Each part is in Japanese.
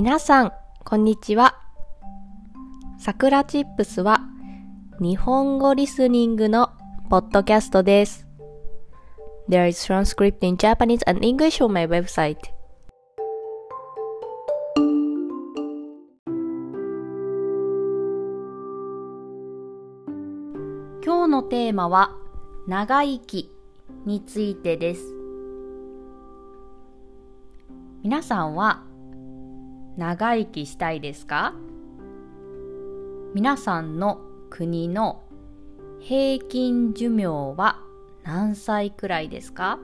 皆さん、こんにちは。さくらチップスは日本語リスニングのポッドキャストです。There is transcript in Japanese and English on my website. 今日のテーマは長生きについてです。皆さんは長生きしたいですか？皆さんの国の平均寿命は何歳くらいですか？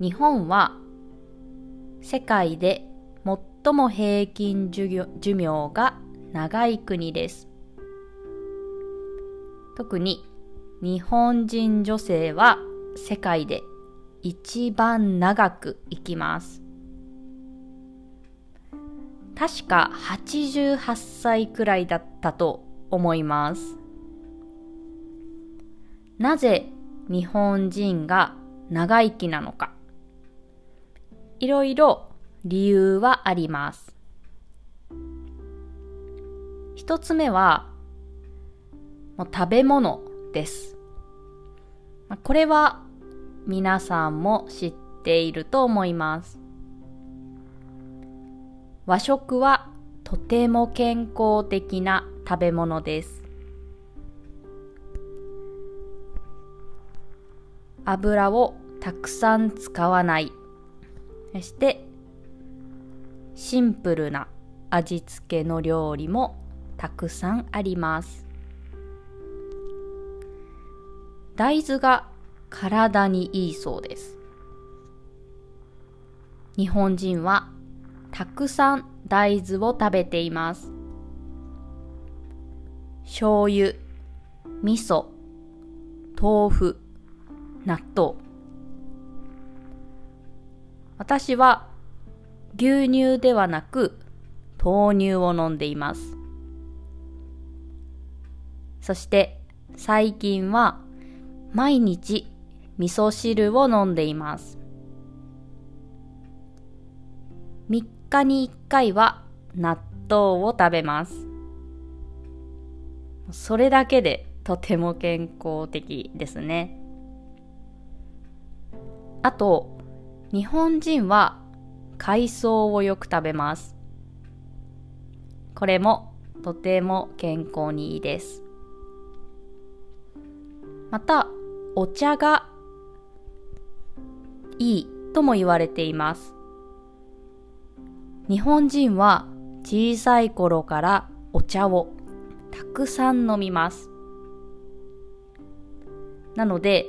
日本は世界で最も平均寿命が長い国です。特に日本人女性は世界で一番長く生きます。確か88歳くらいだったと思います。なぜ日本人が長生きなのか。いろいろ理由はあります。一つ目は、もう食べ物です。これは皆さんも知っていると思います。和食はとても健康的な食べ物です。油をたくさん使わない。そして、シンプルな味付けの料理もたくさんあります。大豆が体にいいそうです。日本人はたくさん大豆を食べています。醤油、味噌、豆腐、納豆。私は牛乳ではなく豆乳を飲んでいます。そして最近は毎日味噌汁を飲んでいます。3日に1回は納豆を食べます。それだけでとても健康的ですね。あと、日本人は海藻をよく食べます。これもとても健康にいいです。また、お茶がいいとも言われています。日本人は小さい頃からお茶をたくさん飲みます。なので、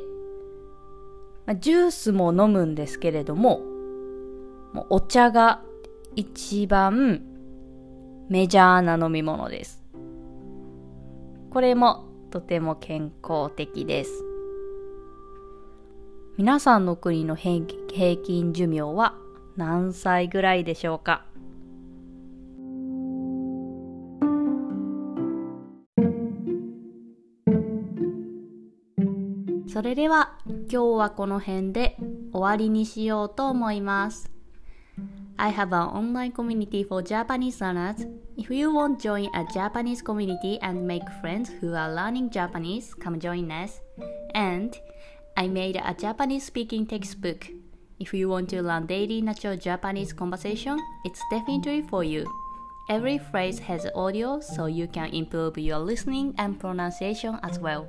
ジュースも飲むんですけれども、もうお茶が一番メジャーな飲み物です。これもとても健康的です。皆さんの国の平均寿命は何歳ぐらいでしょうか？それでは今日はこの辺で終わりにしようと思います。I have an online community for Japanese learners. If you want to join a Japanese community and make friends who are learning Japanese, come join us. And I made a Japanese speaking textbook. If you want to learn daily natural Japanese conversation, it's definitely for you. Every phrase has audio so you can improve your listening and pronunciation as well.